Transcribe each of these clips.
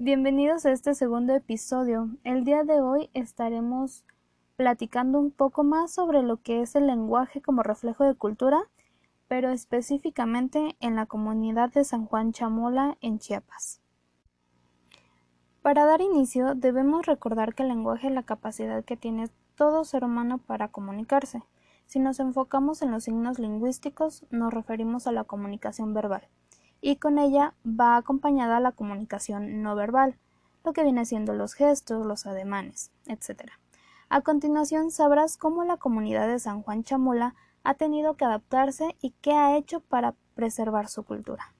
Bienvenidos a este segundo episodio. El día de hoy estaremos platicando un poco más sobre lo que es el lenguaje como reflejo de cultura, pero específicamente en la comunidad de San Juan Chamola en Chiapas. Para dar inicio, debemos recordar que el lenguaje es la capacidad que tiene todo ser humano para comunicarse. Si nos enfocamos en los signos lingüísticos, nos referimos a la comunicación verbal, y con ella va acompañada la comunicación no verbal, lo que viene siendo los gestos, los ademanes, etc. A continuación sabrás cómo la comunidad de San Juan Chamula ha tenido que adaptarse y qué ha hecho para preservar su cultura.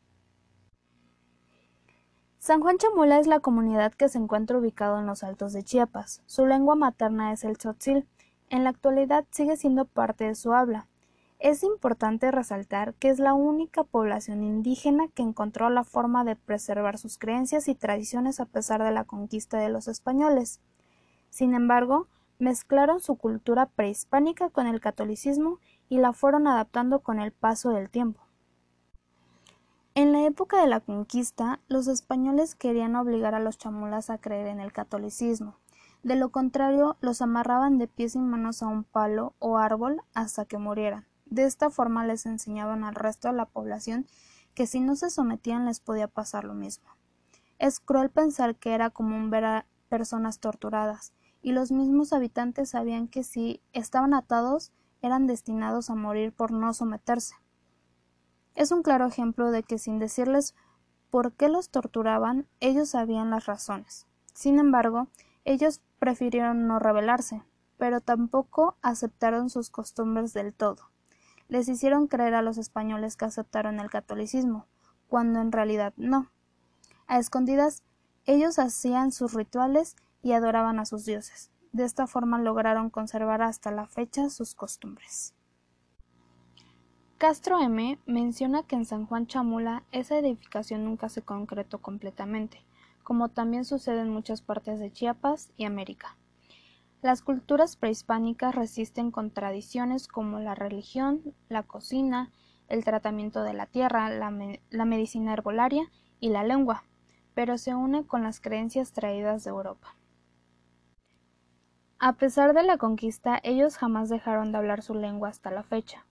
San Juan Chamula es la comunidad que se encuentra ubicado en los altos de Chiapas. Su lengua materna es el tzotzil. En la actualidad sigue siendo parte de su habla. Es importante resaltar que es la única población indígena que encontró la forma de preservar sus creencias y tradiciones a pesar de la conquista de los españoles. Sin embargo, mezclaron su cultura prehispánica con el catolicismo y la fueron adaptando con el paso del tiempo. En la época de la conquista, los españoles querían obligar a los chamulas a creer en el catolicismo. De lo contrario, los amarraban de pies y manos a un palo o árbol hasta que murieran. De esta forma les enseñaban al resto de la población que si no se sometían les podía pasar lo mismo. Es cruel pensar que era común ver a personas torturadas, y los mismos habitantes sabían que si estaban atados eran destinados a morir por no someterse. Es un claro ejemplo de que sin decirles por qué los torturaban, ellos sabían las razones. Sin embargo, ellos prefirieron no rebelarse, pero tampoco aceptaron sus costumbres del todo. Les hicieron creer a los españoles que aceptaron el catolicismo, cuando en realidad no. A escondidas, ellos hacían sus rituales y adoraban a sus dioses. De esta forma lograron conservar hasta la fecha sus costumbres. Castro M menciona que en San Juan Chamula esa edificación nunca se concretó completamente, como también sucede en muchas partes de Chiapas y América. Las culturas prehispánicas resisten con tradiciones como la religión, la cocina, el tratamiento de la tierra, la, la medicina herbolaria y la lengua, pero se une con las creencias traídas de Europa. A pesar de la conquista, ellos jamás dejaron de hablar su lengua hasta la fecha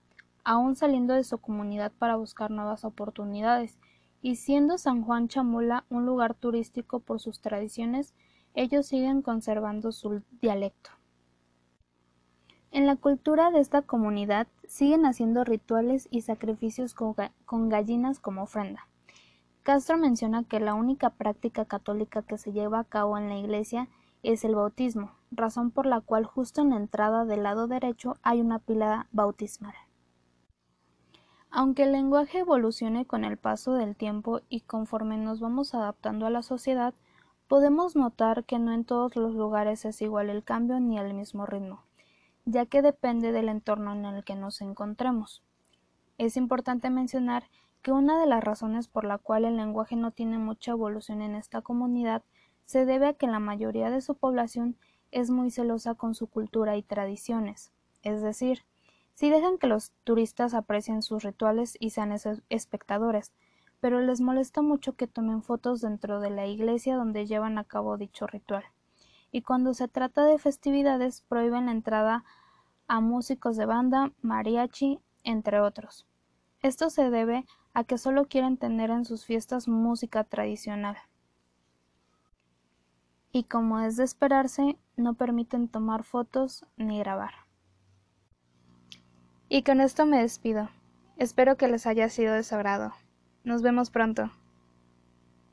aún saliendo de su comunidad para buscar nuevas oportunidades, y siendo San Juan Chamula un lugar turístico por sus tradiciones, ellos siguen conservando su dialecto. En la cultura de esta comunidad siguen haciendo rituales y sacrificios con, gallinas como ofrenda. Castro menciona que la única práctica católica que se lleva a cabo en la iglesia es el bautismo, razón por la cual justo en la entrada del lado derecho hay una pila bautismal. Aunque el lenguaje evolucione con el paso del tiempo y conforme nos vamos adaptando a la sociedad, podemos notar que no en todos los lugares es igual el cambio ni el mismo ritmo, ya que depende del entorno en el que nos encontremos. Es importante mencionar que una de las razones por la cual el lenguaje no tiene mucha evolución en esta comunidad se debe a que la mayoría de su población es muy celosa con su cultura y tradiciones, es decir, si dejan que los turistas aprecien sus rituales y sean espectadores, pero les molesta mucho que tomen fotos dentro de la iglesia donde llevan a cabo dicho ritual. Y cuando se trata de festividades prohíben la entrada a músicos de banda, mariachi, entre otros. Esto se debe a que solo quieren tener en sus fiestas música tradicional. Y como es de esperarse, no permiten tomar fotos ni grabar. Y con esto me despido. Espero que les haya sido de su. Nos vemos pronto.